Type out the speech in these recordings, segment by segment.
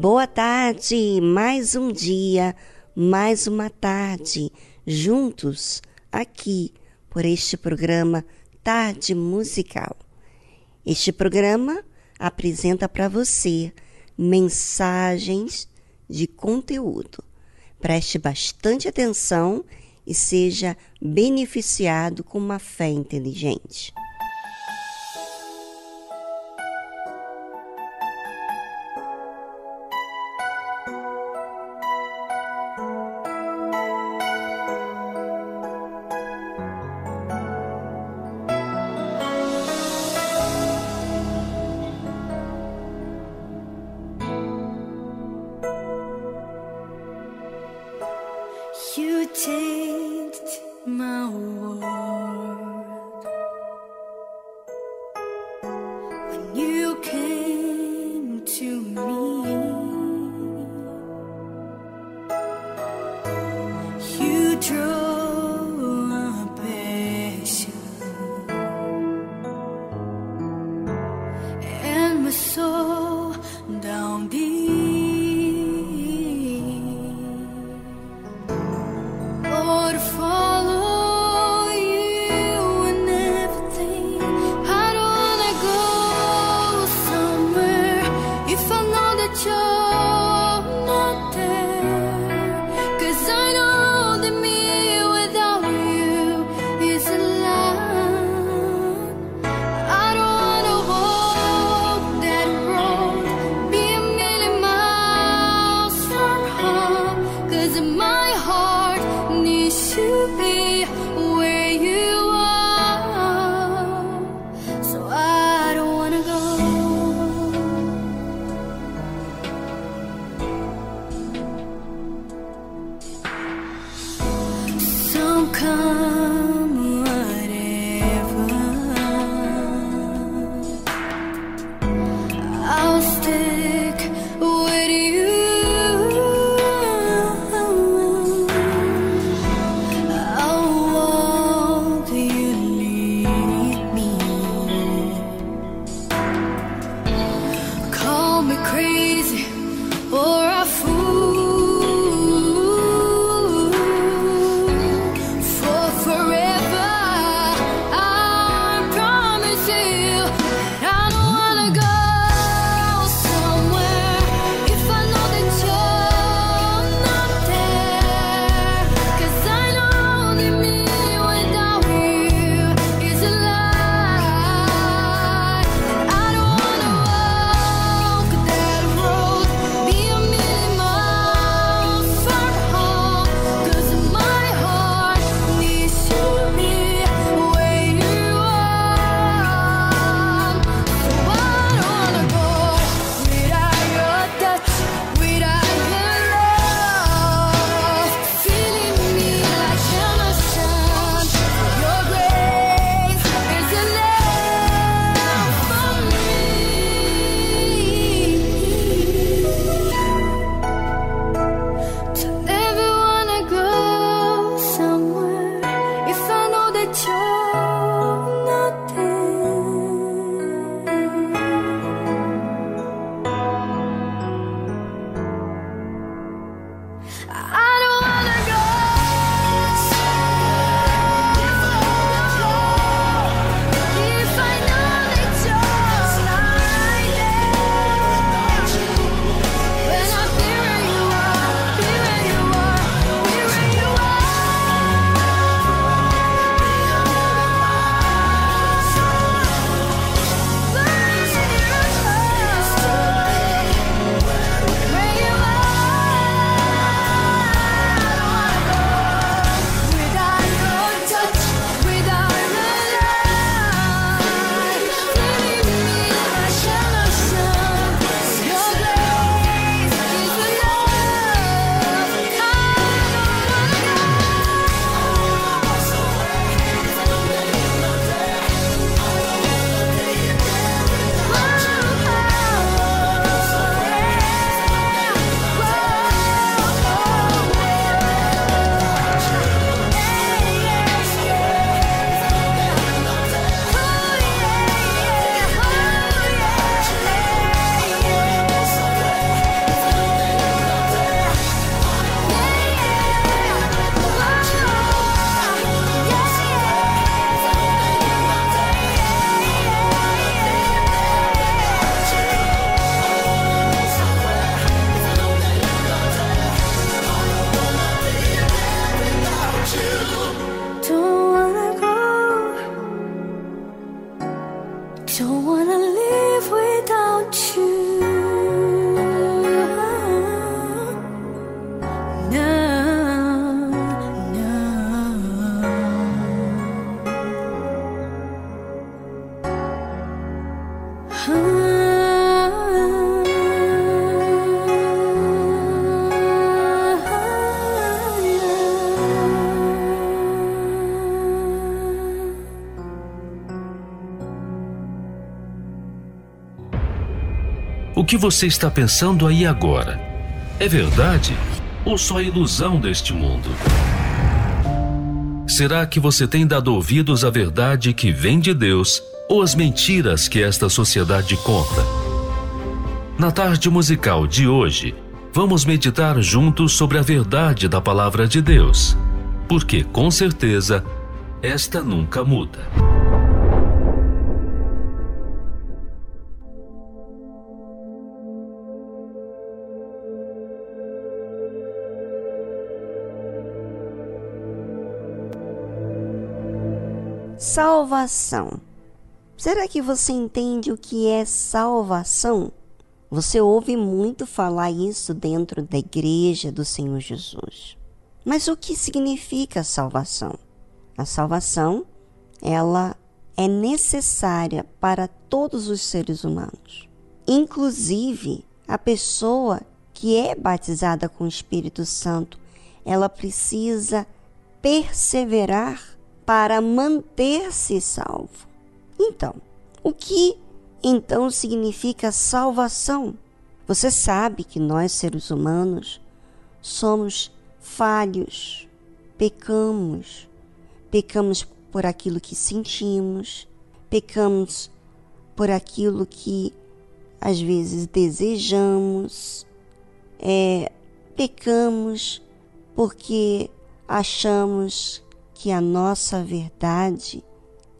Boa tarde, mais um dia, mais uma tarde, juntos aqui por este programa Tarde Musical. Este programa apresenta para você mensagens de conteúdo. Preste bastante atenção e seja beneficiado com uma fé inteligente. Que você está pensando aí agora? É verdade ou só ilusão deste mundo? Será que você tem dado ouvidos à verdade que vem de Deus ou às mentiras que esta sociedade conta? Na tarde musical de hoje, vamos meditar juntos sobre a verdade da palavra de Deus, porque com certeza esta nunca muda. Salvação. Será que você entende o que é salvação? Você ouve muito falar isso dentro da igreja do Senhor Jesus. Mas o que significa salvação? A salvação, ela é necessária para todos os seres humanos. Inclusive, a pessoa que é batizada com o Espírito Santo, ela precisa perseverar para manter-se salvo. Então, o que então significa salvação? Você sabe que nós, seres humanos, somos falhos, pecamos, pecamos por aquilo que sentimos, pecamos por aquilo que às vezes desejamos, é, pecamos porque achamos que a nossa verdade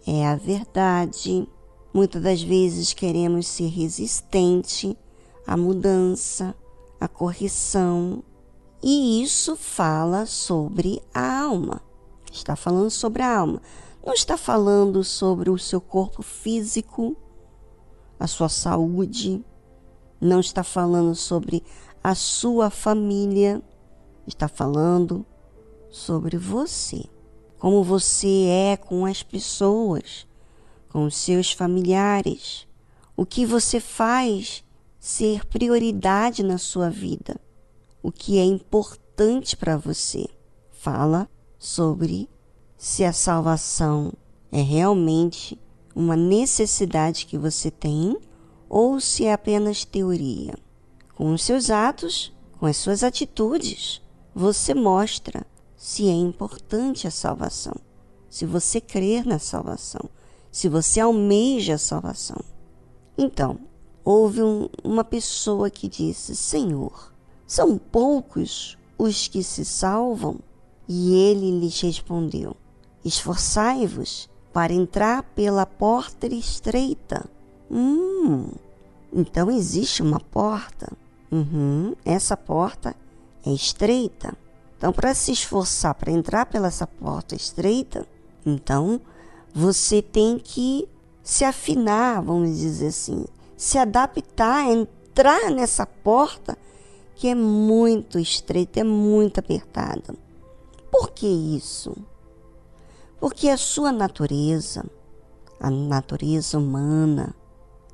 é a verdade. Muitas das vezes queremos ser resistente à mudança, à correção, e isso fala sobre a alma. Está falando sobre a alma. Não está falando sobre o seu corpo físico, a sua saúde. Não está falando sobre a sua família. Está falando sobre você. Como você é com as pessoas, com os seus familiares. O que você faz ser prioridade na sua vida o que é importante para você. Fala sobre se a salvação é realmente uma necessidade que você tem ou se é apenas teoria. Com os seus atos, com as suas atitudes, você mostra se é importante a salvação, se você crer na salvação, se você almeja a salvação. Então, houve um, uma pessoa que disse: Senhor, são poucos os que se salvam? E ele lhes respondeu: Esforçai-vos para entrar pela porta estreita. Hum, então existe uma porta. Uhum, essa porta é estreita. Então, para se esforçar para entrar pela essa porta estreita, então você tem que se afinar, vamos dizer assim, se adaptar, entrar nessa porta que é muito estreita, é muito apertada. Por que isso? Porque a sua natureza, a natureza humana,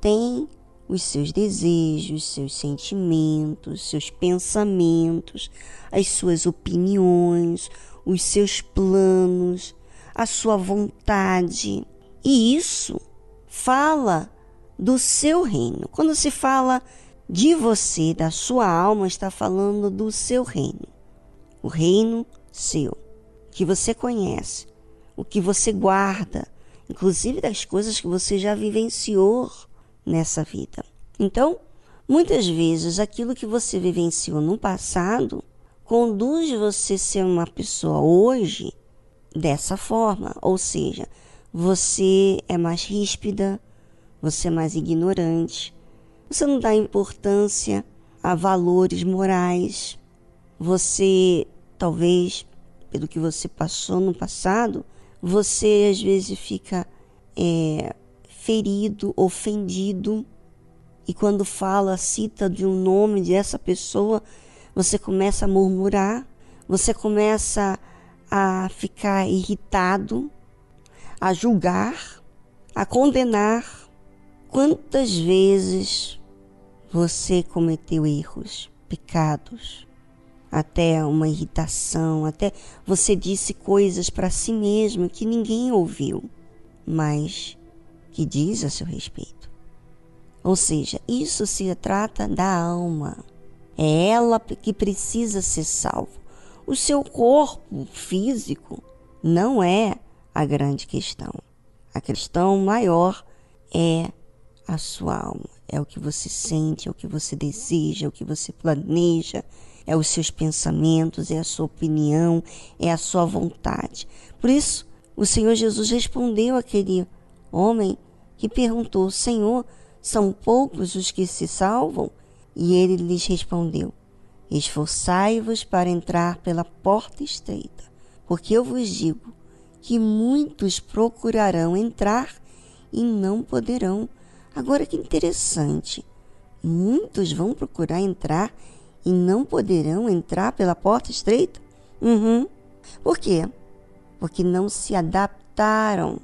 tem os seus desejos, seus sentimentos, seus pensamentos, as suas opiniões, os seus planos, a sua vontade. E isso fala do seu reino. Quando se fala de você, da sua alma, está falando do seu reino. O reino seu, que você conhece, o que você guarda, inclusive das coisas que você já vivenciou nessa vida. Então, muitas vezes aquilo que você vivenciou no passado conduz você a ser uma pessoa hoje dessa forma, ou seja, você é mais ríspida, você é mais ignorante, você não dá importância a valores morais. Você, talvez, pelo que você passou no passado, você às vezes fica é, ferido, ofendido. E quando fala, cita de um nome dessa pessoa, você começa a murmurar, você começa a ficar irritado, a julgar, a condenar Quantas vezes você cometeu erros, pecados, até uma irritação, até você disse coisas para si mesmo que ninguém ouviu, mas que diz a seu respeito. Ou seja, isso se trata da alma. É ela que precisa ser salvo. O seu corpo físico não é a grande questão. A questão maior é a sua alma. É o que você sente, é o que você deseja, é o que você planeja, é os seus pensamentos, é a sua opinião, é a sua vontade. Por isso, o Senhor Jesus respondeu àquele homem que perguntou: Senhor, são poucos os que se salvam? E ele lhes respondeu: Esforçai-vos para entrar pela porta estreita, porque eu vos digo que muitos procurarão entrar e não poderão. Agora que interessante. Muitos vão procurar entrar e não poderão entrar pela porta estreita? Uhum. Por quê? Porque não se adaptaram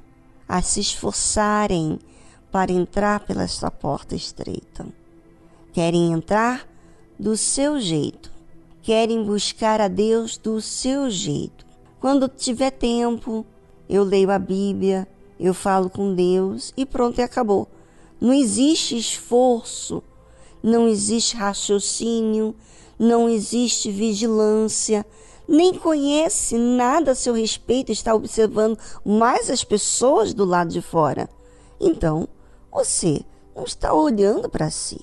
a se esforçarem para entrar pela sua porta estreita. Querem entrar do seu jeito. Querem buscar a Deus do seu jeito, Quando tiver tempo, eu leio a Bíblia, eu falo com Deus e pronto, e acabou. Não existe esforço, não existe raciocínio, não existe vigilância, nem conhece nada a seu respeito, está observando mais as pessoas do lado de fora. Então, você não está olhando para si.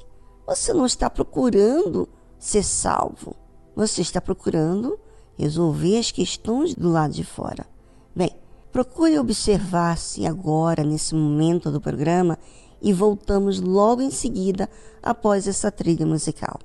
Você não está procurando ser salvo. Você está procurando resolver as questões do lado de fora. Bem, procure observar-se agora, nesse momento do programa, e voltamos logo em seguida após essa trilha musical.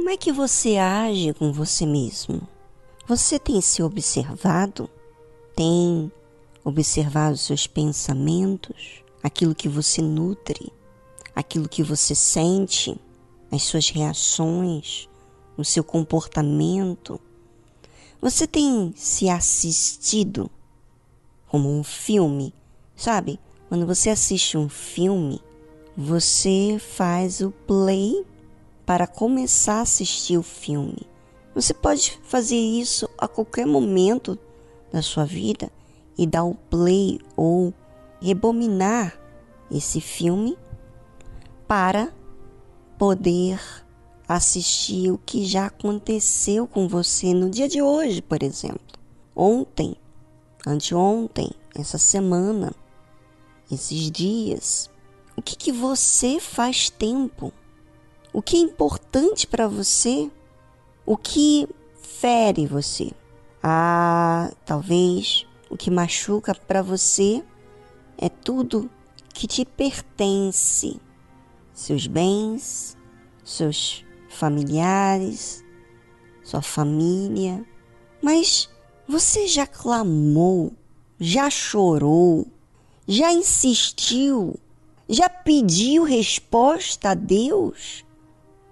Como é que você age com você mesmo? Você tem se observado? Tem observado seus pensamentos? Aquilo que você nutre? Aquilo que você sente? As suas reações? O seu comportamento? Você tem se assistido como um filme? Sabe? Quando você assiste um filme, você faz o play para começar a assistir o filme. Você pode fazer isso a qualquer momento da sua vida e dar o play ou rebominar esse filme para poder assistir o que já aconteceu com você no dia de hoje, por exemplo. Ontem, anteontem, essa semana, esses dias. O que, que você faz tempo o que é importante para você, o que fere você. Ah, talvez o que machuca para você é tudo que te pertence, seus bens, seus familiares, sua família. Mas você já clamou, já chorou, já insistiu, já pediu resposta a Deus?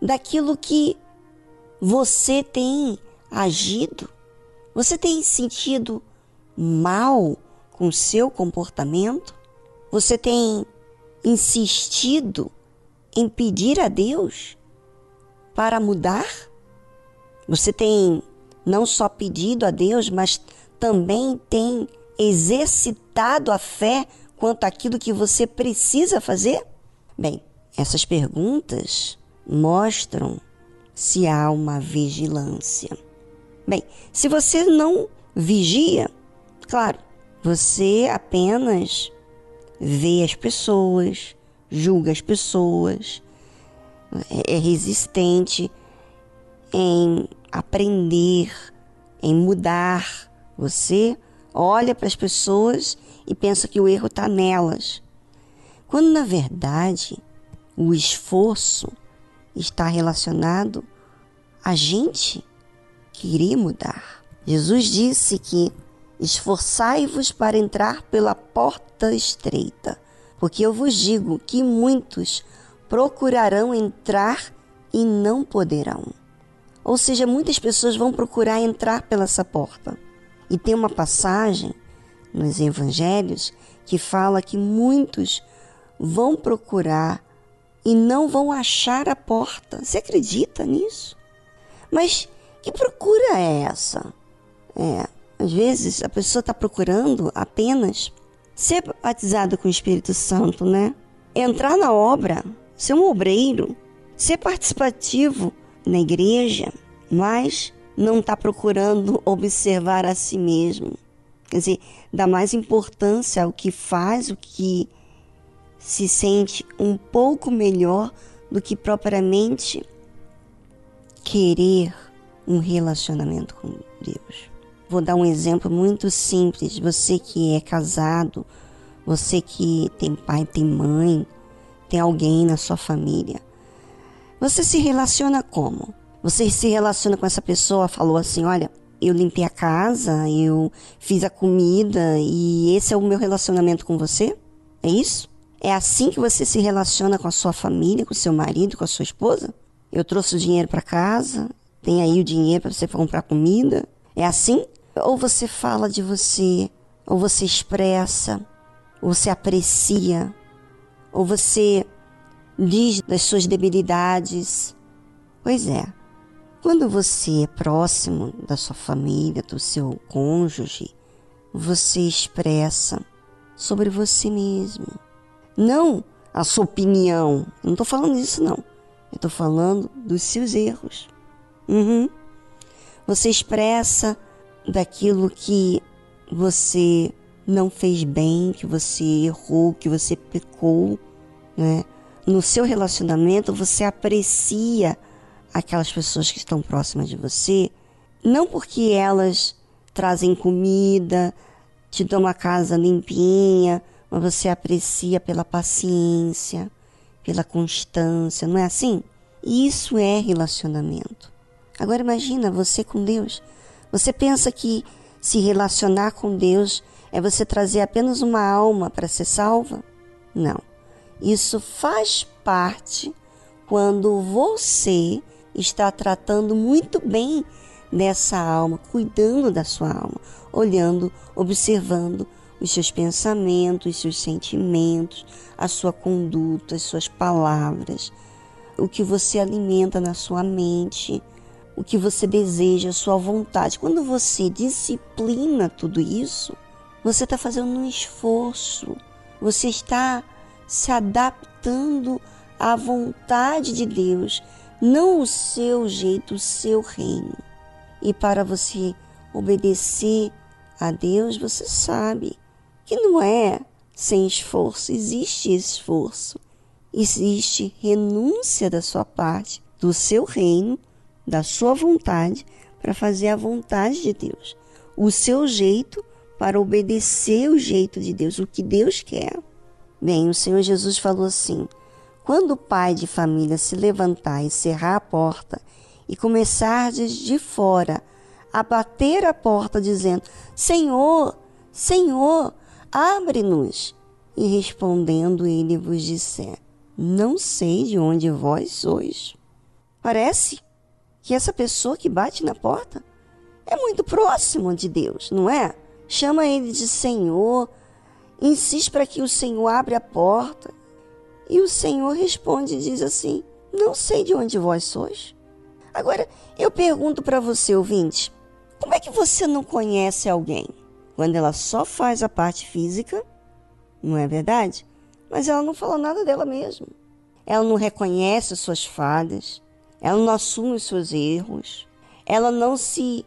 Daquilo que você tem agido? Você tem sentido mal com seu comportamento? Você tem insistido em pedir a Deus para mudar? Você tem não só pedido a Deus, mas também tem exercitado a fé quanto àquilo que você precisa fazer? Bem, essas perguntas mostram se há uma vigilância. Bem, se você não vigia, claro, você apenas vê as pessoas, julga as pessoas, é, é resistente em aprender, em mudar. Você olha para as pessoas e pensa que o erro está nelas. Quando na verdade o esforço está relacionado a gente querer mudar. Jesus disse que esforçai-vos para entrar pela porta estreita, porque eu vos digo que muitos procurarão entrar e não poderão. Ou seja, muitas pessoas vão procurar entrar pela essa porta. E tem uma passagem nos evangelhos que fala que muitos vão procurar e não vão achar a porta. Você acredita nisso? Mas que procura é essa? É, às vezes a pessoa está procurando apenas ser batizada com o Espírito Santo, né? Entrar na obra, ser um obreiro, ser participativo na igreja, mas não está procurando observar a si mesmo. Quer dizer, dá mais importância ao que faz, o que se sente um pouco melhor do que propriamente querer um relacionamento com Deus. Vou dar um exemplo muito simples. Você que é casado, você que tem pai, tem mãe, tem alguém na sua família. Você se relaciona como? Você se relaciona com essa pessoa, falou assim: olha, eu limpei a casa, eu fiz a comida e esse é o meu relacionamento com você? É isso? É assim que você se relaciona com a sua família, com o seu marido, com a sua esposa? Eu trouxe o dinheiro para casa, tem aí o dinheiro para você comprar comida? É assim? Ou você fala de você, ou você expressa, ou você aprecia, ou você diz das suas debilidades. Pois é, quando você é próximo da sua família, do seu cônjuge, você expressa sobre você mesmo não a sua opinião. Não estou falando disso, não. Eu estou falando dos seus erros. Uhum. Você expressa daquilo que você não fez bem, que você errou, que você pecou, né? No seu relacionamento, você aprecia aquelas pessoas que estão próximas de você, não porque elas trazem comida, te dão uma casa limpinha, mas você aprecia pela paciência, pela constância, não é assim? Isso é relacionamento. Agora imagina você com Deus. Você pensa que se relacionar com Deus é você trazer apenas uma alma para ser salva? Não. Isso faz parte quando você está tratando muito bem dessa alma, cuidando da sua alma, olhando, observando, os seus pensamentos, os seus sentimentos, a sua conduta, as suas palavras, o que você alimenta na sua mente, o que você deseja, a sua vontade. Quando você disciplina tudo isso, você está fazendo um esforço, você está se adaptando à vontade de Deus, não o seu jeito, o seu reino. E para você obedecer a Deus, você sabe que não é sem esforço, existe esforço, existe renúncia da sua parte, do seu reino, da sua vontade, para fazer a vontade de Deus, o seu jeito para obedecer o jeito de Deus, o que Deus quer. Bem, o Senhor Jesus falou assim: quando o pai de família se levantar e cerrar a porta e começar de fora a bater a porta, dizendo: Senhor, Senhor, Abre-nos. E respondendo ele vos disser: Não sei de onde vós sois. Parece que essa pessoa que bate na porta é muito próximo de Deus, não é? Chama ele de Senhor, insiste para que o Senhor abra a porta. E o Senhor responde e diz assim: Não sei de onde vós sois. Agora, eu pergunto para você, ouvinte, como é que você não conhece alguém? Quando ela só faz a parte física, não é verdade? Mas ela não fala nada dela mesma. ela não reconhece as suas falhas, ela não assume os seus erros, ela não se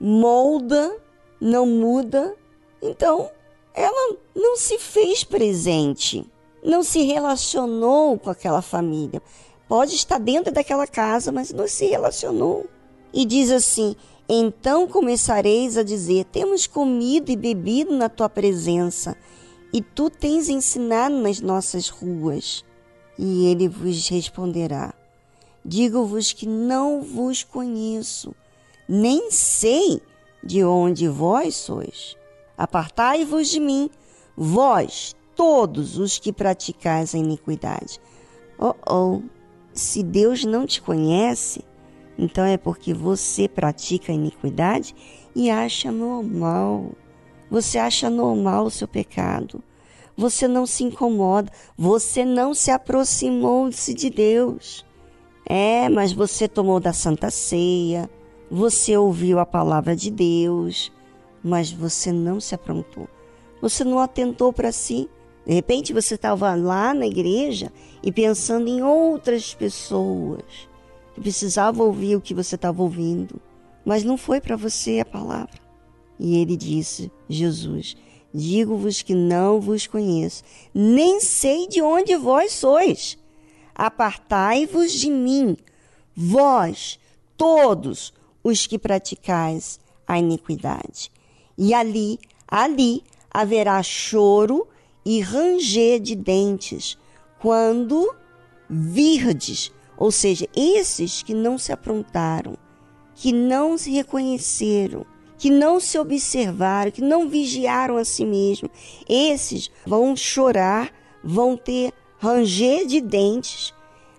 molda, não muda. Então, ela não se fez presente, não se relacionou com aquela família. Pode estar dentro daquela casa, mas não se relacionou. E diz assim: Então começareis a dizer: Temos comido e bebido na tua presença, e tu tens ensinado nas nossas ruas. E ele vos responderá: Digo-vos que não vos conheço, nem sei de onde vós sois. Apartai-vos de mim, vós, todos os que praticais a iniquidade. Oh, oh, se Deus não te conhece, então é porque você pratica a iniquidade e acha normal. Você acha normal o seu pecado. Você não se incomoda. Você não se aproximou-se de Deus. É, mas você tomou da Santa Ceia. Você ouviu a palavra de Deus. Mas você não se aprontou. Você não atentou para si. De repente você estava lá na igreja e pensando em outras pessoas que precisavam ouvir o que você estava ouvindo, mas não foi para você a palavra. E ele disse: Jesus, digo-vos que não vos conheço, nem sei de onde vós sois. Apartai-vos de mim, vós, todos os que praticais a iniquidade. E ali, ali haverá choro e ranger de dentes, quando virdes, ou seja, esses que não se aprontaram, que não se reconheceram, que não se observaram, que não vigiaram a si mesmos, esses vão chorar, vão ter ranger de dentes,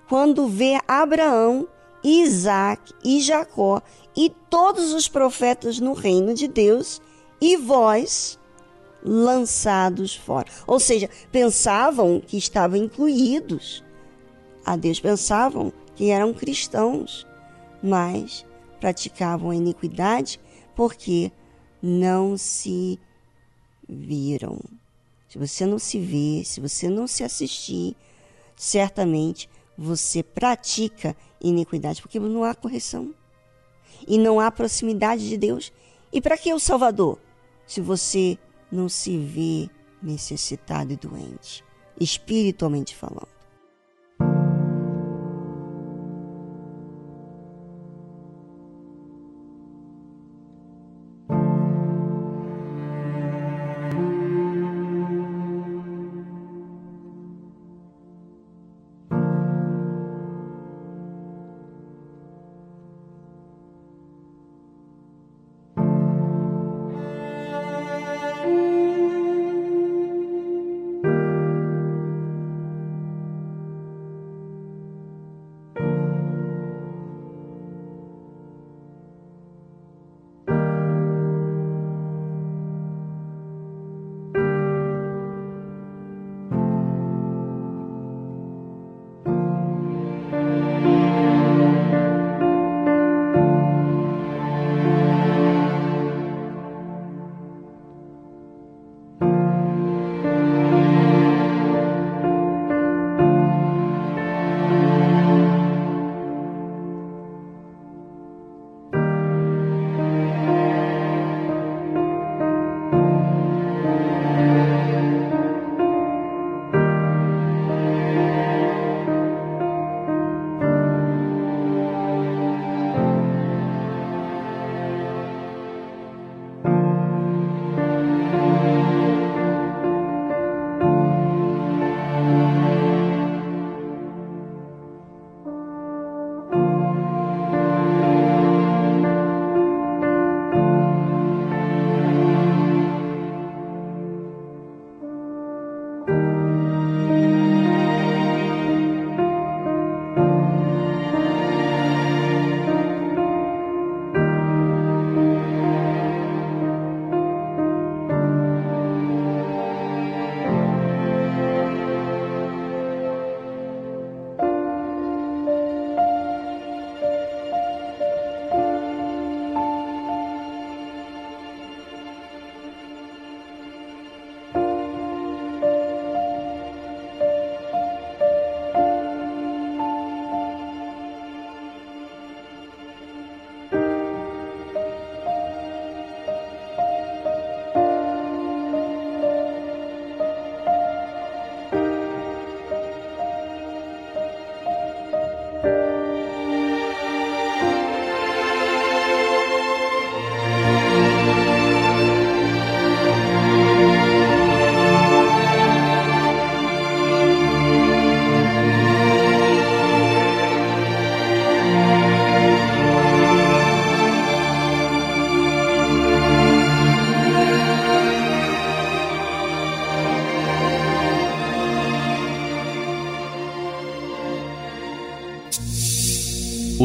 quando vê Abraão, Isaac e Jacó e todos os profetas no reino de Deus, e vós, lançados fora. Ou seja, pensavam que estavam incluídos a Deus, pensavam que eram cristãos, mas praticavam a iniquidade porque não se viram. Se você não se vê, se você não se assistir, certamente você pratica iniquidade, porque não há correção e não há proximidade de Deus. E para que o Salvador? Se você não se vê necessitado e doente, espiritualmente falando.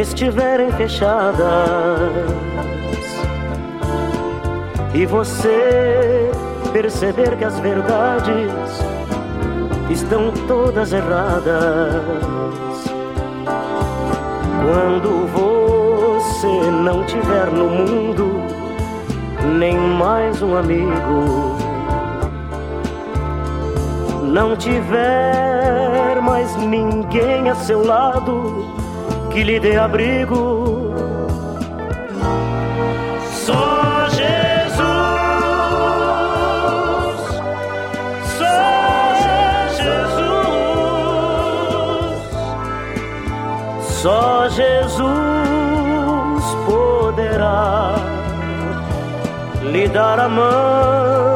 Estiverem fechadas e você perceber que as verdades estão todas erradas. Quando você não tiver no mundo nem mais um amigo, não tiver mais ninguém a seu lado que lhe dê abrigo. Só Jesus, só Jesus, só Jesus poderá lhe dar a mão.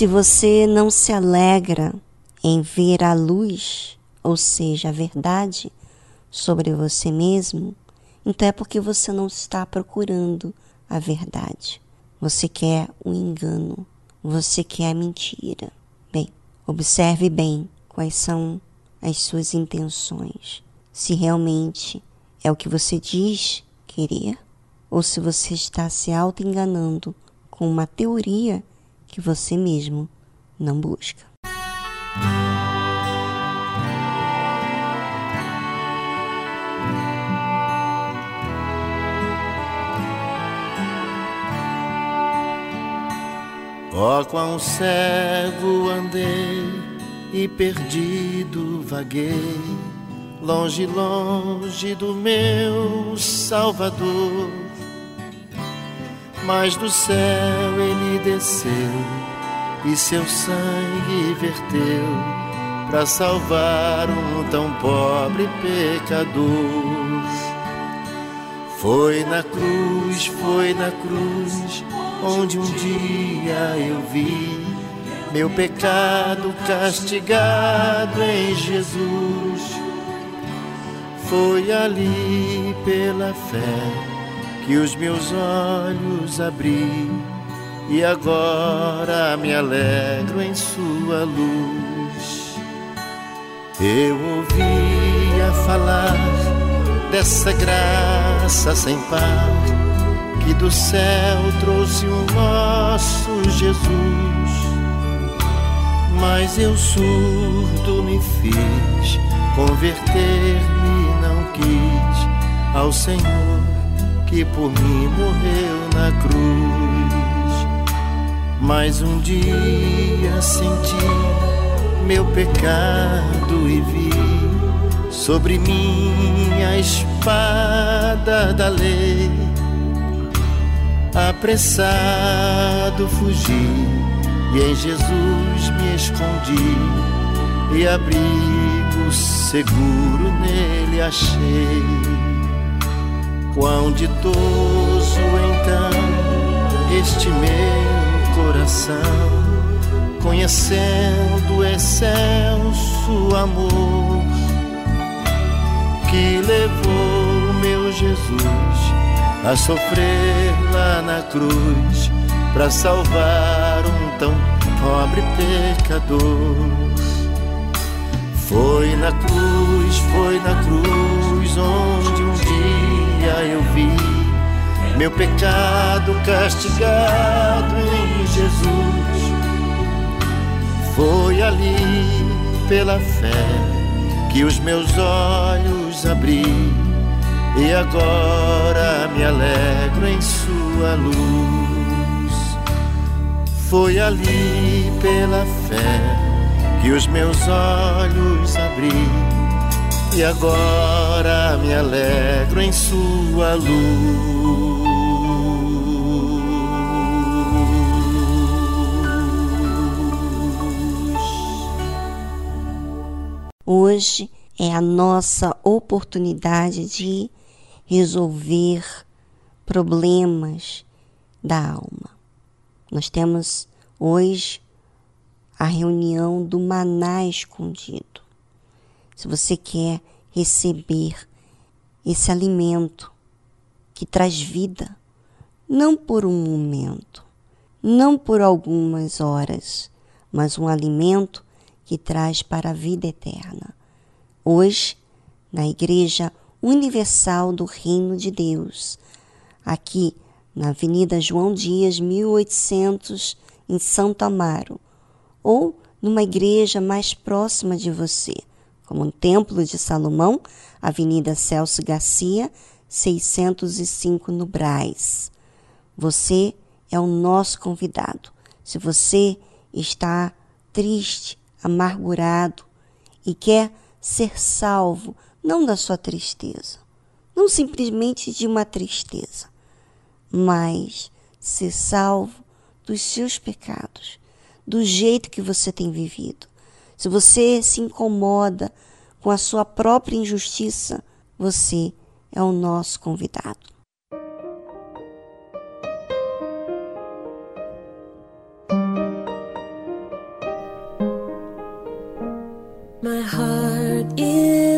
Se você não se alegra em ver a luz, ou seja, a verdade sobre você mesmo, então é porque você não está procurando a verdade. Você quer o um engano, você quer a mentira. Bem, observe bem quais são as suas intenções. Se realmente é o que você diz querer, ou se você está se auto-enganando com uma teoria que você mesmo não busca. Ó oh, quão cego andei e perdido vaguei, longe, longe do meu Salvador. Mas do céu ele desceu e seu sangue verteu para salvar um tão pobre pecador. Foi na cruz, foi na cruz onde um dia eu vi meu pecado castigado em Jesus. Foi ali pela fé que os meus olhos abri e agora me alegro em Sua luz. Eu ouvia falar dessa graça sem par que do céu trouxe o nosso Jesus. Mas eu surdo me fiz, converter-me não quis ao Senhor que por mim morreu na cruz. Mas um dia senti meu pecado e vi sobre mim a espada da lei apressado fugi e em Jesus me escondi e abrigo seguro nele achei. Quão ditoso então este meu coração, conhecendo o excelso amor que levou meu Jesus a sofrer lá na cruz para salvar um tão pobre pecador. Foi na cruz, foi na cruz onde um dia eu vi meu pecado castigado em Jesus. Foi ali pela fé que os meus olhos abri e agora me alegro em Sua luz. Foi ali pela fé que os meus olhos abri, e agora me alegro em Sua luz. Hoje é a nossa oportunidade de resolver problemas da alma. Nós temos hoje a reunião do maná escondido. Se você quer receber esse alimento que traz vida, não por um momento, não por algumas horas, mas um alimento que traz para a vida eterna. Hoje, na Igreja universal do Reino de Deus, aqui na Avenida João Dias, 1800, em Santo Amaro, ou numa igreja mais próxima de você, como o Templo de Salomão, Avenida Celso Garcia, 605 no Braz. Você é o nosso convidado. Se você está triste, amargurado e quer ser salvo, não da sua tristeza, não simplesmente de uma tristeza, mas ser salvo dos seus pecados, do jeito que você tem vivido. Se você se incomoda com a sua própria injustiça, você é o nosso convidado.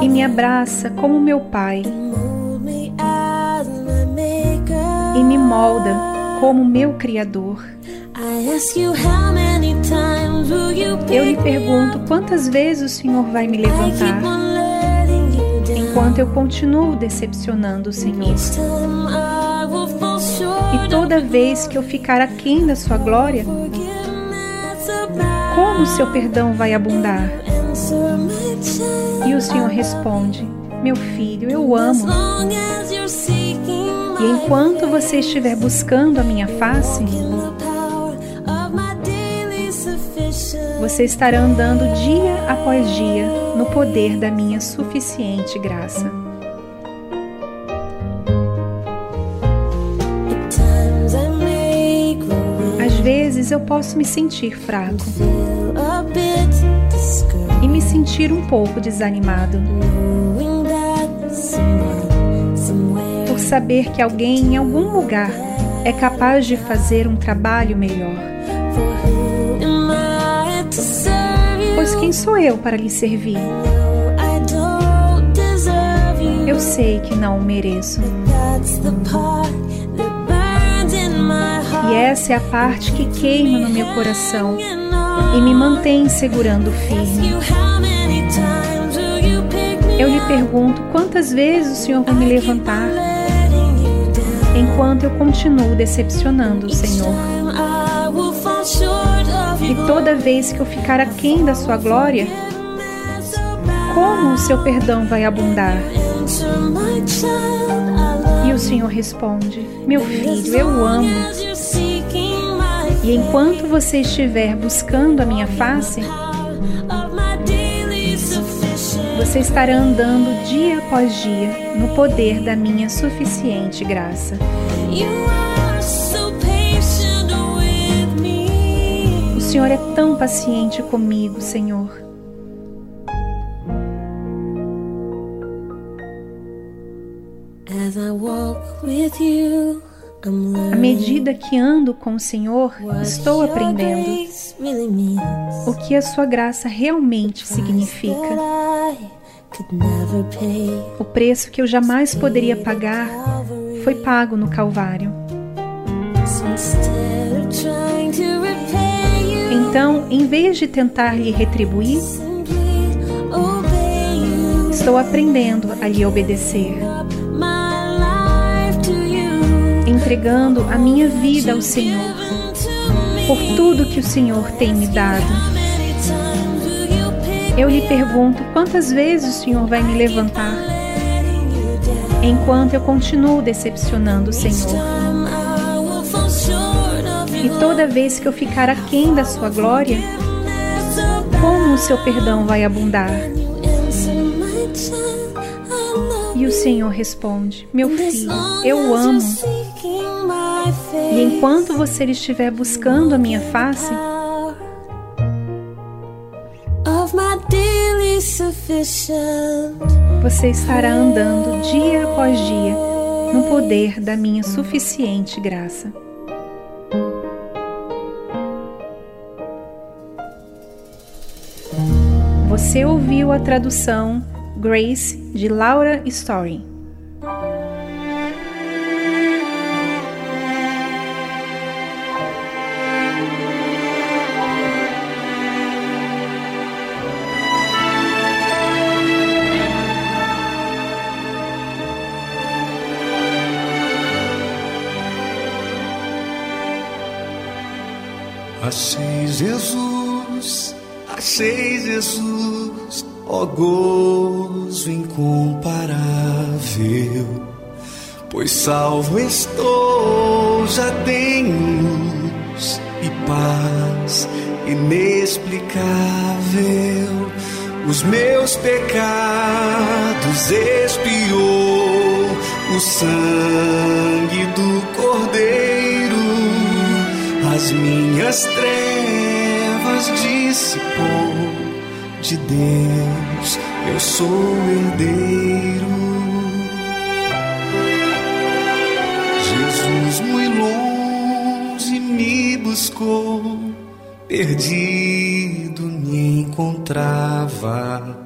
e me abraça como meu Pai e me molda como meu Criador. Eu lhe pergunto quantas vezes o Senhor vai me levantar enquanto eu continuo decepcionando o Senhor. E toda vez que eu ficar aquém da sua glória, como o seu perdão vai abundar? E o Senhor responde: Meu filho, eu amo. E enquanto você estiver buscando a minha face, você estará andando dia após dia no poder da minha suficiente graça. vezes eu posso me sentir fraco e me sentir um pouco desanimado por saber que alguém em algum lugar é capaz de fazer um trabalho melhor. Pois quem sou eu para lhe servir? Eu sei que não o mereço. E essa é a parte que queima no meu coração e me mantém segurando firme. Eu lhe pergunto quantas vezes o Senhor vai me levantar enquanto eu continuo decepcionando o Senhor. E toda vez que eu ficar aquém da sua glória, como o seu perdão vai abundar? E o Senhor responde: Meu filho, eu amo. E enquanto você estiver buscando a minha face, você estará andando dia após dia no poder da minha suficiente graça. O Senhor é tão paciente comigo, Senhor. As I walk with you. À medida que ando com o Senhor, estou aprendendo o que a Sua graça realmente significa. O preço que eu jamais poderia pagar foi pago no Calvário. Então, em vez de tentar lhe retribuir, estou aprendendo a lhe obedecer entregando a minha vida ao Senhor, por tudo que o Senhor tem me dado. Eu lhe pergunto quantas vezes o Senhor vai me levantar, enquanto eu continuo decepcionando o Senhor. E toda vez que eu ficar aquém da sua glória, como o seu perdão vai abundar? E o Senhor responde: Meu filho, eu amo. E enquanto você estiver buscando a minha face, você estará andando dia após dia no poder da minha suficiente graça. Você ouviu a tradução Grace, de Laura Story. Achei Jesus, achei Jesus ó gozo incomparável, pois salvo estou, já tenho luz e paz inexplicável. Os meus pecados expiou o sangue do Cordeiro, as minhas trevas dissipou. De Deus eu sou herdeiro. Jesus muito longe me buscou, perdido me encontrava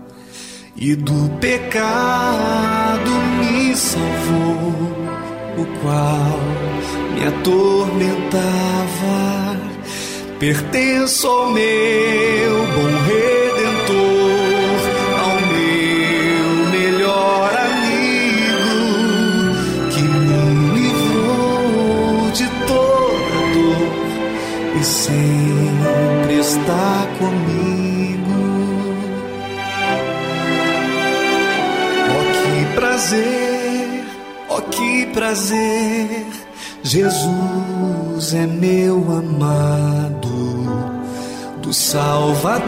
e do pecado me salvou, o qual me atormentava. Pertenço ao meu bom redentor, ao meu melhor amigo, que me livrou de toda dor e sempre está comigo. Oh, que prazer, prazer. Jesus é meu amado, do Salvador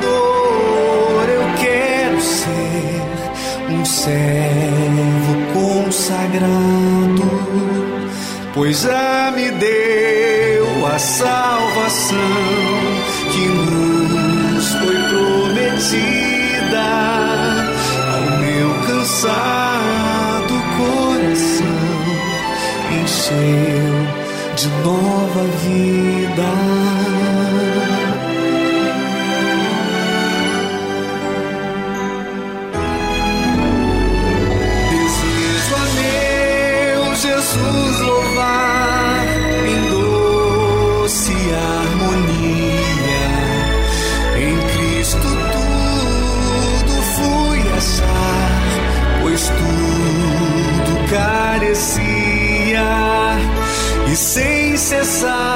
eu quero ser um servo consagrado, pois já me deu a salvação nova vida. Desejo a meu Jesus louvar em doce harmonia. Em Cristo tudo fui achar, pois tudo carecia e sem cessar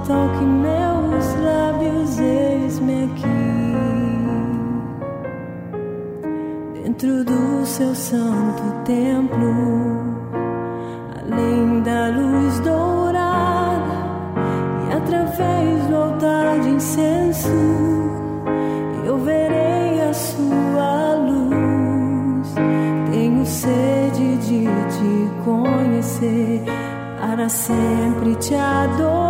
Brasa, toque meus lábios, eis-me aqui. Dentro do seu santo templo, além da luz dourada, e através do altar de incenso, eu verei a sua luz. Tenho sede de te conhecer, para sempre te adorar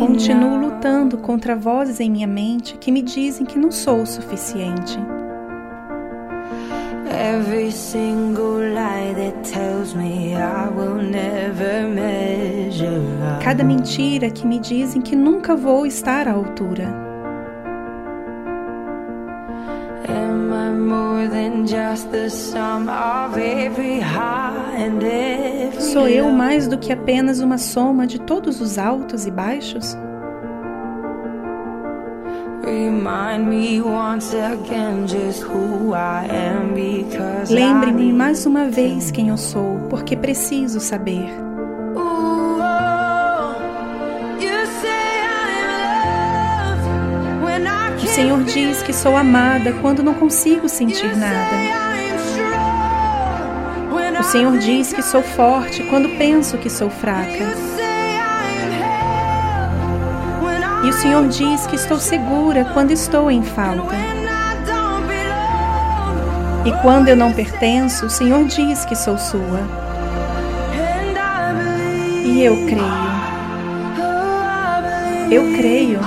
Continuo lutando contra vozes em minha mente que me dizem que não sou o suficiente. Cada mentira que me dizem que nunca vou estar à altura. Sou eu mais do que apenas uma soma de todos os altos e baixos? Lembre-me mais uma vez quem eu sou, porque preciso saber. O Senhor diz que sou amada quando não consigo sentir nada. Senhor diz que sou forte quando penso que sou fraca. E o Senhor diz que estou segura quando estou em falta. E quando eu não pertenço, o Senhor diz que sou sua. E eu creio. Eu creio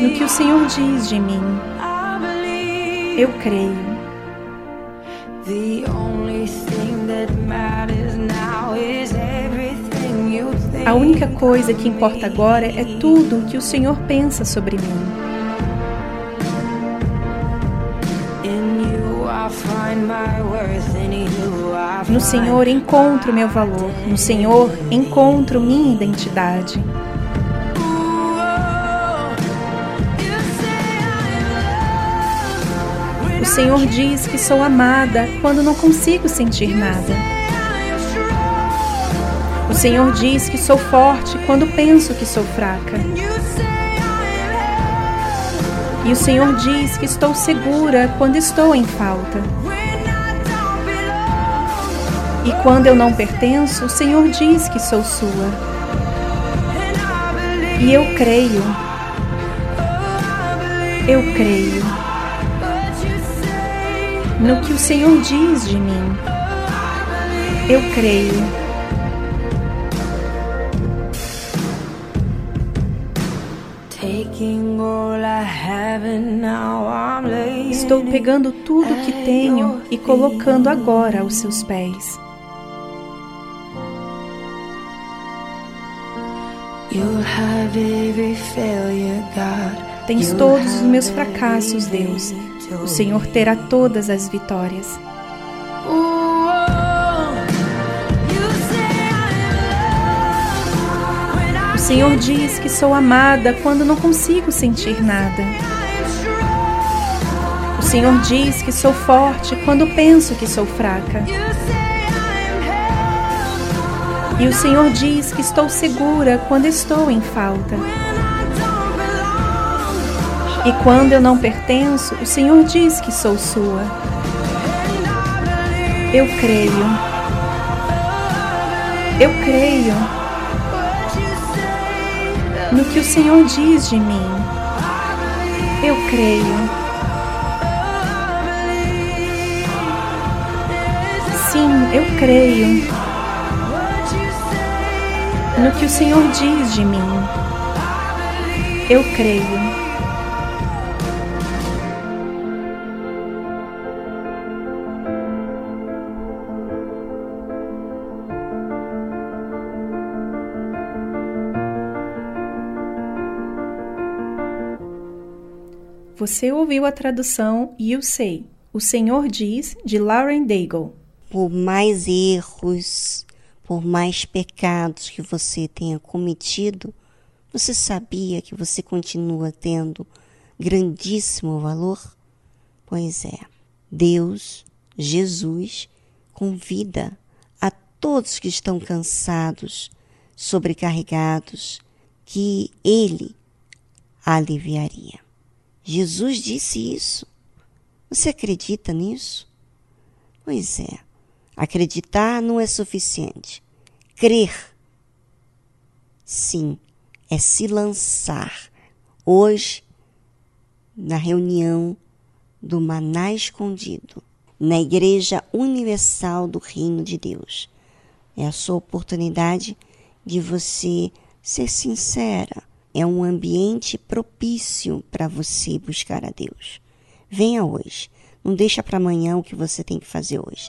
no que o Senhor diz de mim. Eu creio. A única coisa que importa agora é tudo o que o Senhor pensa sobre mim. No Senhor encontro meu valor, no Senhor encontro minha identidade. O Senhor diz que sou amada quando não consigo sentir nada. O Senhor diz que sou forte quando penso que sou fraca. E o Senhor diz que estou segura quando estou em falta. E quando eu não pertenço, o Senhor diz que sou sua. E eu creio. Eu creio no que o Senhor diz de mim. Eu creio. Estou pegando tudo que tenho e colocando agora aos seus pés. Tens todos os meus fracassos, Deus. O Senhor terá todas as vitórias. O Senhor diz que sou amada quando não consigo sentir nada. Senhor diz que sou forte quando penso que sou fraca. E o Senhor diz que estou segura quando estou em falta. E quando eu não pertenço, o Senhor diz que sou sua. Eu creio. Eu creio no que o Senhor diz de mim. Eu creio. Eu creio no que o Senhor diz de mim. Eu creio. Você ouviu a tradução You Say, O Senhor Diz, de Lauren Daigle. Por mais erros por mais pecados que você tenha cometido, você sabia que você continua tendo grandíssimo valor? Pois é, Deus, Jesus, convida a todos que estão cansados, sobrecarregados, que Ele aliviaria. Jesus disse isso. Você acredita nisso? Pois é. Acreditar não é suficiente. Crer, sim, é se lançar. Hoje, na reunião do Maná Escondido, na Igreja Universal do Reino de Deus, é a sua oportunidade de você ser sincera. É um ambiente propício para você buscar a Deus. Venha hoje. Não deixa para amanhã o que você tem que fazer hoje.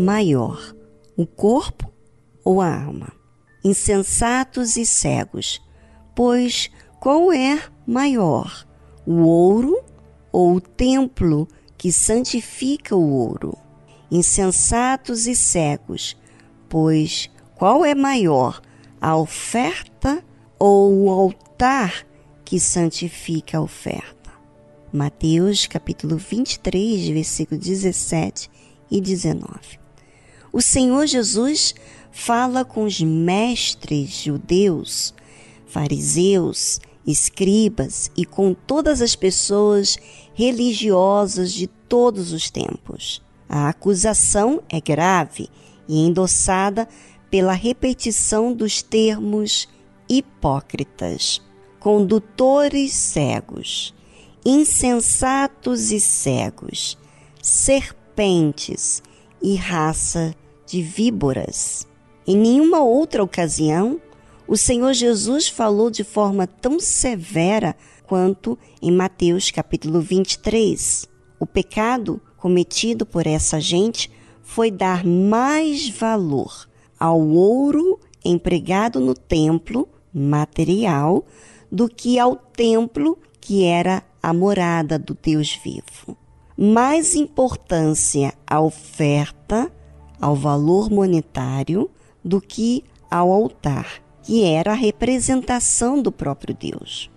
Maior, o corpo ou a alma? Insensatos e cegos, pois qual é maior, o ouro ou o templo que santifica o ouro? Insensatos e cegos, pois qual é maior, a oferta ou o altar que santifica a oferta? Mateus capítulo 23, versículo 17 e 19. O Senhor Jesus fala com os mestres judeus, fariseus escribas e com todas as pessoas religiosas de todos os tempos. A acusação é grave e endossada pela repetição dos termos hipócritas, condutores cegos, insensatos e cegos, serpentes e raça de víboras. Em nenhuma outra ocasião o Senhor Jesus falou de forma tão severa quanto em Mateus capítulo 23. O pecado cometido por essa gente foi dar mais valor ao ouro empregado no templo material do que ao templo que era a morada do Deus vivo. Mais importância à oferta, ao valor monetário, do que ao altar que era a representação do próprio Deus.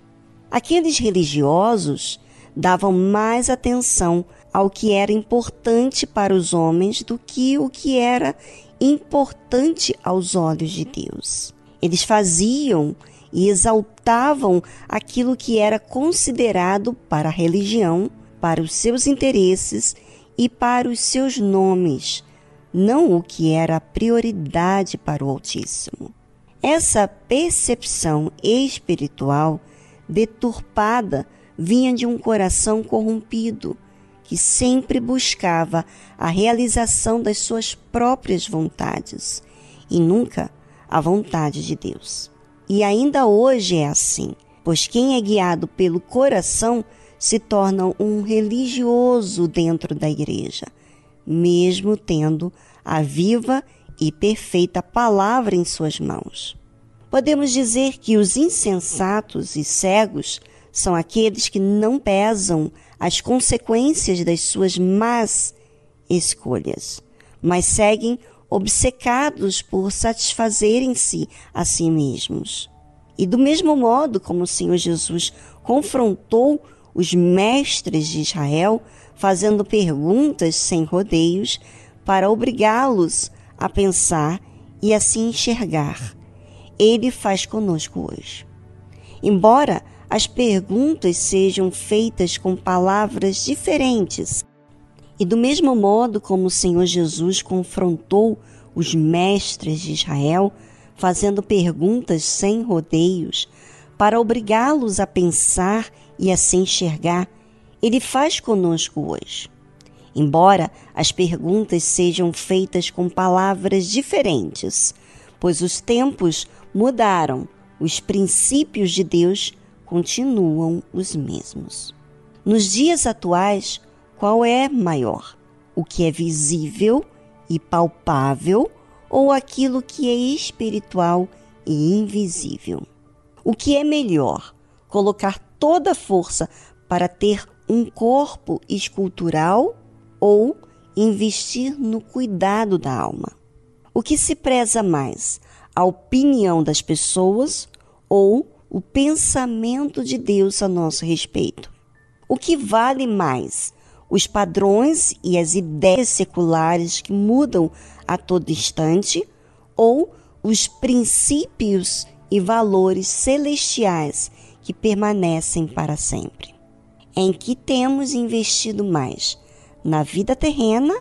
Aqueles religiosos davam mais atenção ao que era importante para os homens do que o que era importante aos olhos de Deus. Eles faziam e exaltavam aquilo que era considerado para a religião, para os seus interesses e para os seus nomes, não o que era a prioridade para o Altíssimo. Essa percepção espiritual deturpada vinha de um coração corrompido que sempre buscava a realização das suas próprias vontades e nunca a vontade de Deus. E ainda hoje é assim, pois quem é guiado pelo coração se torna um religioso dentro da igreja, mesmo tendo a viva e perfeita palavra em suas mãos. Podemos dizer que os insensatos e cegos são aqueles que não pesam as consequências das suas más escolhas, mas seguem obcecados por satisfazerem-se a si mesmos. E do mesmo modo como o Senhor Jesus confrontou os mestres de Israel, fazendo perguntas sem rodeios, para obrigá-los a pensar e a se enxergar. Ele faz conosco hoje. Embora as perguntas sejam feitas com palavras diferentes, e do mesmo modo como o Senhor Jesus confrontou os mestres de Israel, fazendo perguntas sem rodeios, para obrigá-los a pensar e a se enxergar, ele faz conosco hoje. Embora as perguntas sejam feitas com palavras diferentes, pois os tempos mudaram, os princípios de Deus continuam os mesmos. Nos dias atuais, qual é maior? O que é visível e palpável ou aquilo que é espiritual e invisível? O que é melhor? Colocar toda a força para ter um corpo escultural ou investir no cuidado da alma. O que se preza mais, a opinião das pessoas ou o pensamento de Deus a nosso respeito? O que vale mais, os padrões e as ideias seculares que mudam a todo instante ou os princípios e valores celestiais que permanecem para sempre? Em que temos investido mais? na vida terrena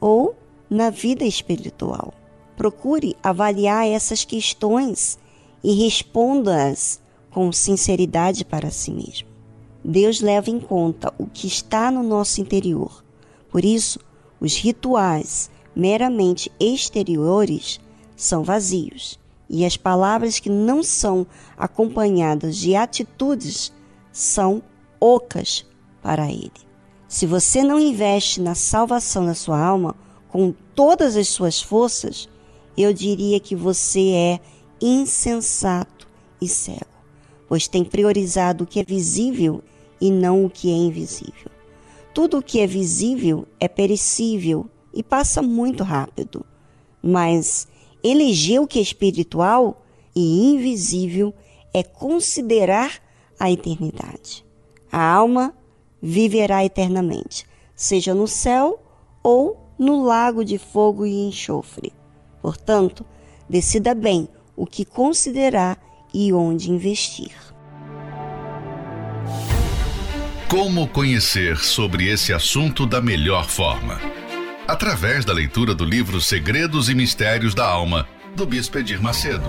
ou na vida espiritual. Procure avaliar essas questões e responda-as com sinceridade para si mesmo. Deus leva em conta o que está no nosso interior. Por isso, os rituais meramente exteriores são vazios e as palavras que não são acompanhadas de atitudes são ocas para ele. Se você não investe na salvação da sua alma com todas as suas forças, eu diria que você é insensato e cego, pois tem priorizado o que é visível e não o que é invisível. Tudo o que é visível é perecível e passa muito rápido, mas eleger o que é espiritual e invisível é considerar a eternidade. A alma viverá eternamente, seja no céu ou no lago de fogo e enxofre. Portanto, decida bem o que considerar e onde investir. Como conhecer sobre esse assunto da melhor forma? Através da leitura do livro Segredos e Mistérios da Alma, do Bispo Edir Macedo.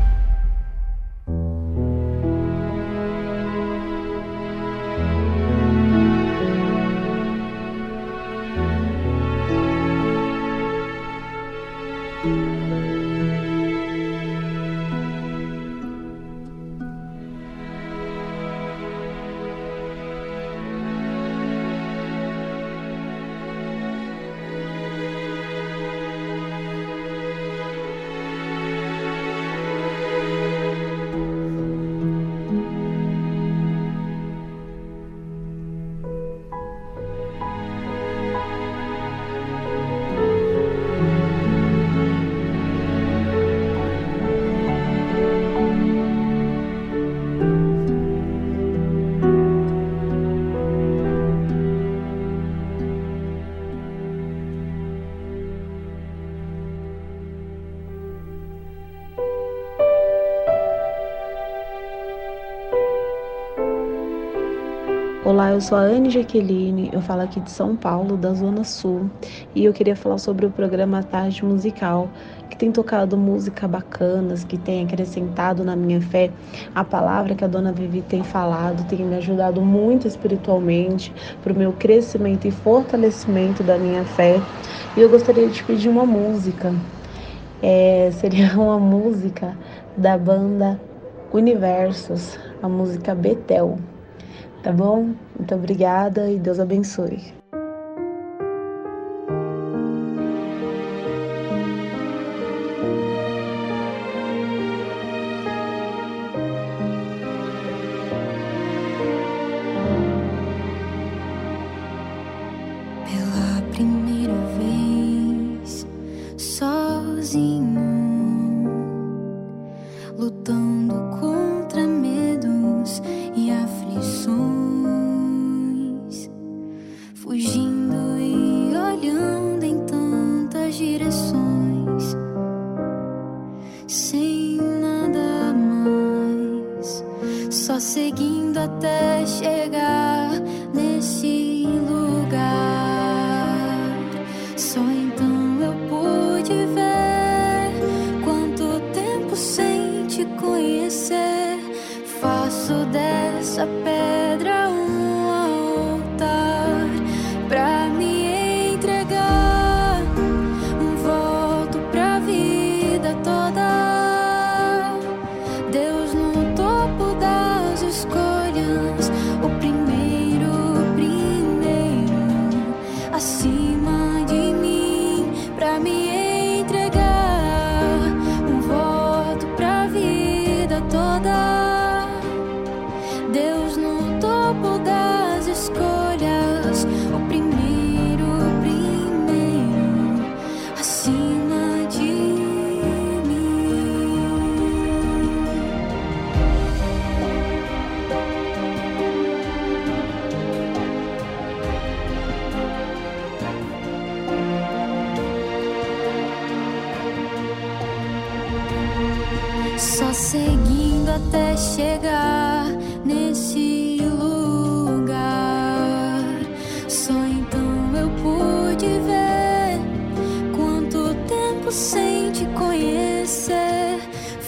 eu sou a Anne Jaqueline, eu falo aqui de São Paulo, da Zona Sul, e eu queria falar sobre o programa Tarde Musical, que tem tocado música bacanas, que tem acrescentado na minha fé a palavra que a Dona Vivi tem falado, tem me ajudado muito espiritualmente para o meu crescimento e fortalecimento da minha fé. E eu gostaria de pedir uma música, é, seria uma música da banda Universos, a música Betel. Tá bom? Muito obrigada e Deus abençoe. Sem te conhecer.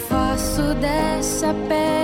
Faço dessa pedra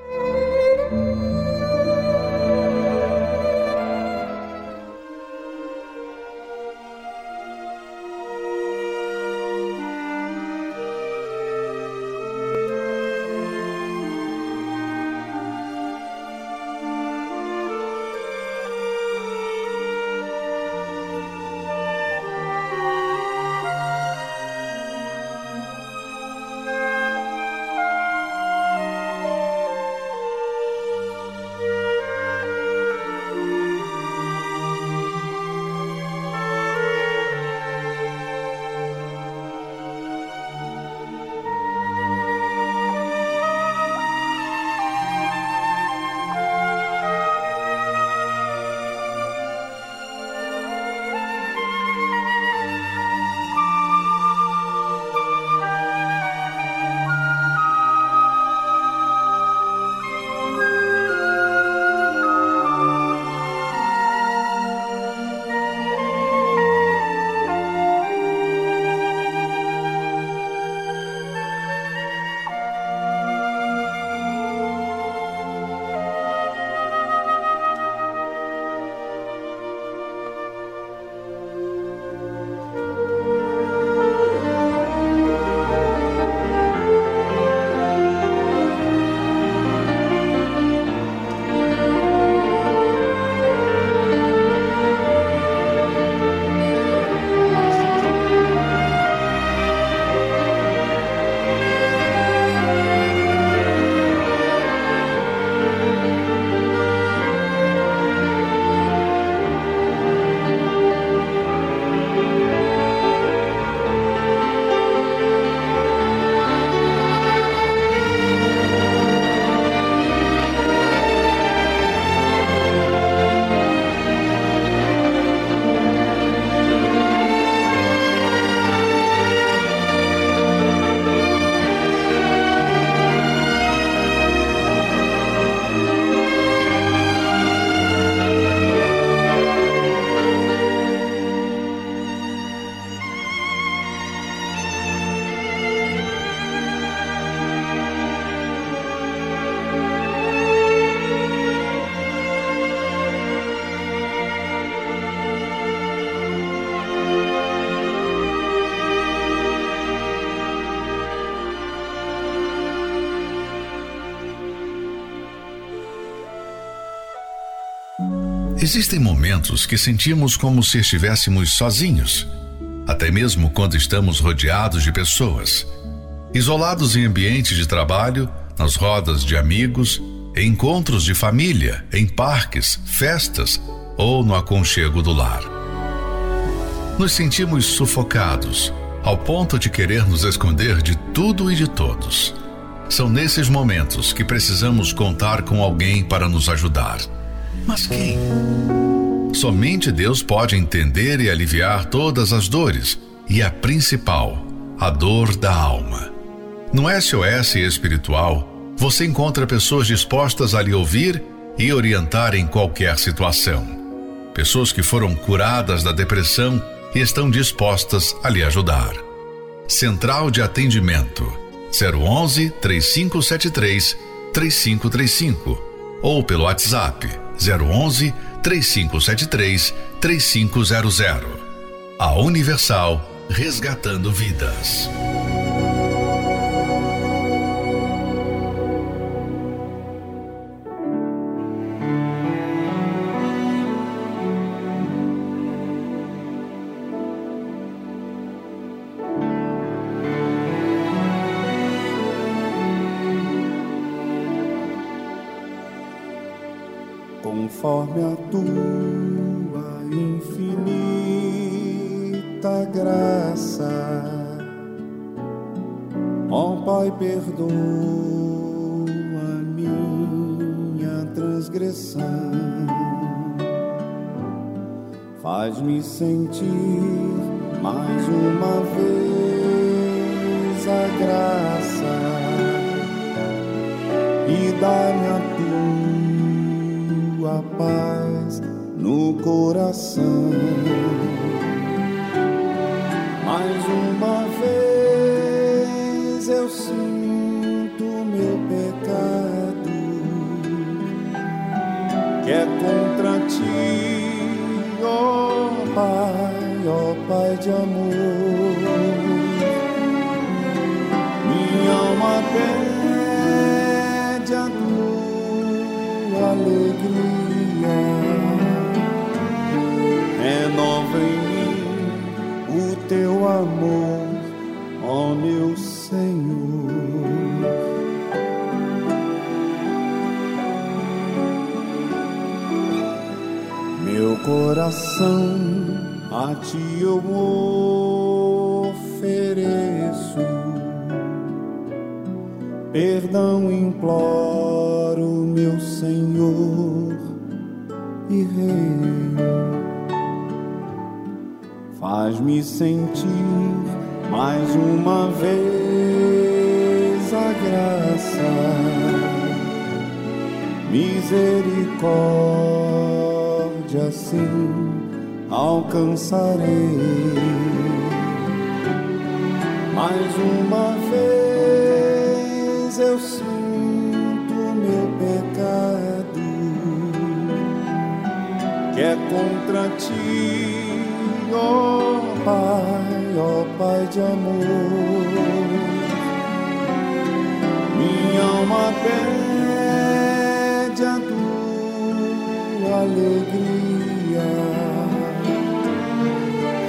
Existem momentos que sentimos como se estivéssemos sozinhos, até mesmo quando estamos rodeados de pessoas. Isolados em ambientes de trabalho, nas rodas de amigos, em encontros de família, em parques, festas ou no aconchego do lar. Nos sentimos sufocados, ao ponto de querer nos esconder de tudo e de todos. São nesses momentos que precisamos contar com alguém para nos ajudar. Mas quem? Somente Deus pode entender e aliviar todas as dores, e a principal, a dor da alma. No SOS espiritual, você encontra pessoas dispostas a lhe ouvir e orientar em qualquer situação. Pessoas que foram curadas da depressão e estão dispostas a lhe ajudar. Central de Atendimento 011 3573 3535 ou pelo WhatsApp 011 3573 3500. A Universal resgatando vidas.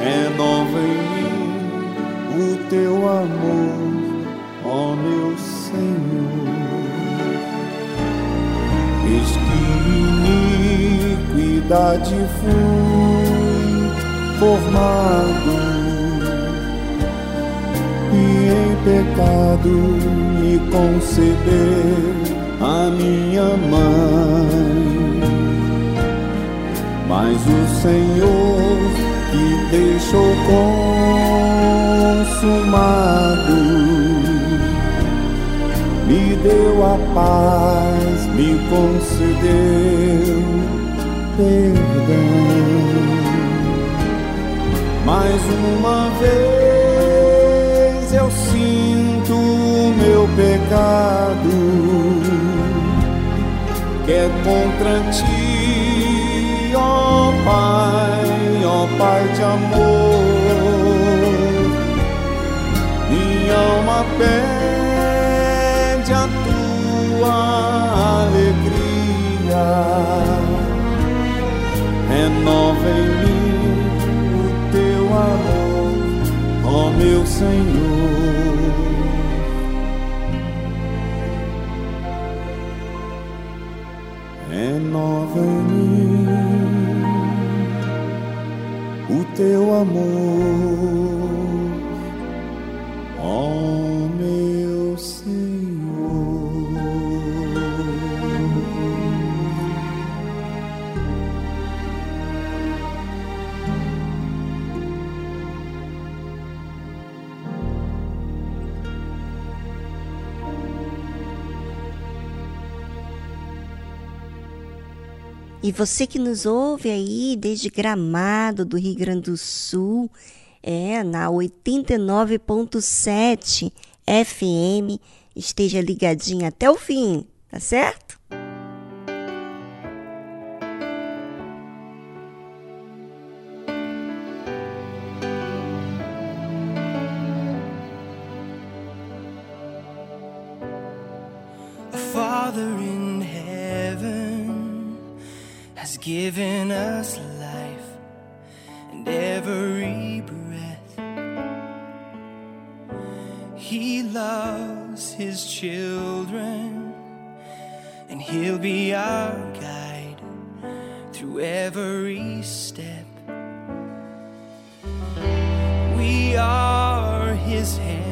Renova em mim o teu amor, ó meu Senhor. Eis que iniquidade fui formado e em pecado me concebeu a minha mãe. Mas o Senhor deixou consumado me deu a paz, me concedeu perdão. Mais uma vez eu sinto o meu pecado, que é contra ti, Pai de amor. Minha alma pede a tua alegria. Renova em mim o teu amor, ó meu Senhor. teu amor. Você que nos ouve aí desde Gramado, do Rio Grande do Sul, é na 89.7 FM, esteja ligadinho até o fim, tá certo? children, and He'll be our guide through every step. We are His hand.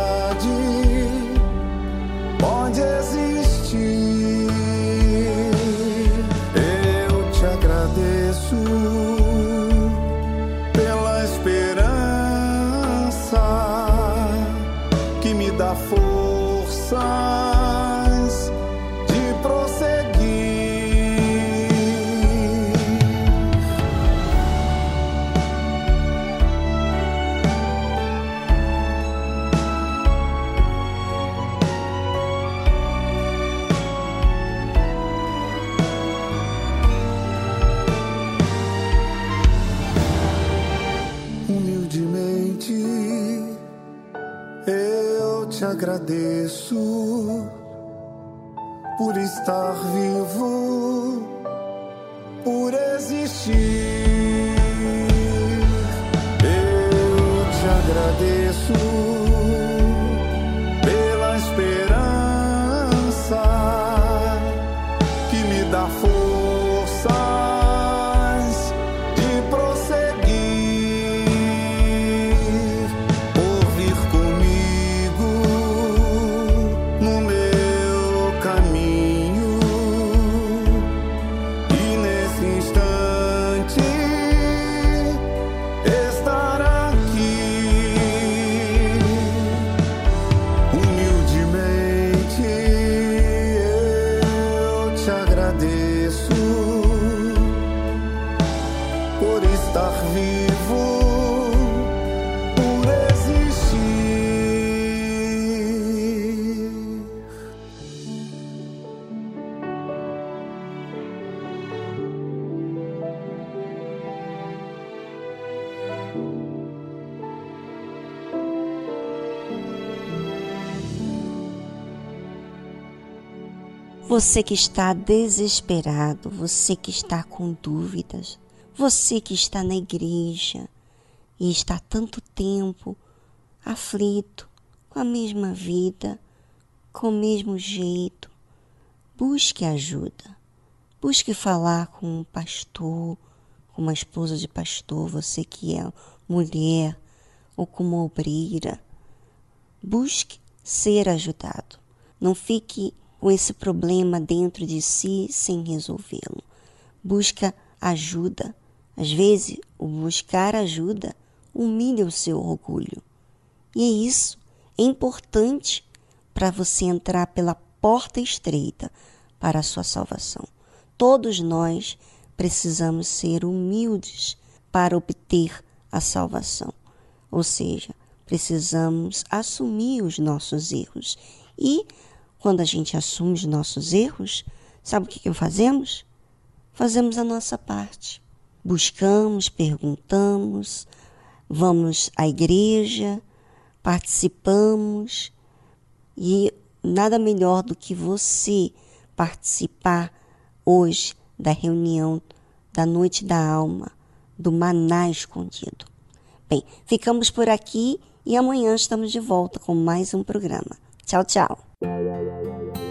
estar vivo, por existir. Eu te agradeço. Você que está desesperado, você que está com dúvidas, você que está na igreja e está tanto tempo aflito, com a mesma vida, com o mesmo jeito, busque ajuda. Busque falar com um pastor, com uma esposa de pastor, você que é mulher ou com uma obreira. Busque ser ajudado. Não fique com esse problema dentro de si sem resolvê-lo. Busca ajuda. Às vezes, o buscar ajuda humilha o seu orgulho. E é isso. É importante para você entrar pela porta estreita para a sua salvação. Todos nós precisamos ser humildes para obter a salvação. Ou seja, precisamos assumir os nossos erros e quando a gente assume os nossos erros, sabe o que, que fazemos? fazemos a nossa parte. Buscamos, perguntamos, vamos à igreja, participamos e nada melhor do que você participar hoje da reunião da Noite da Alma, do Maná Escondido. Bem, ficamos por aqui e amanhã estamos de volta com mais um programa. Tchau, tchau. ya ya ya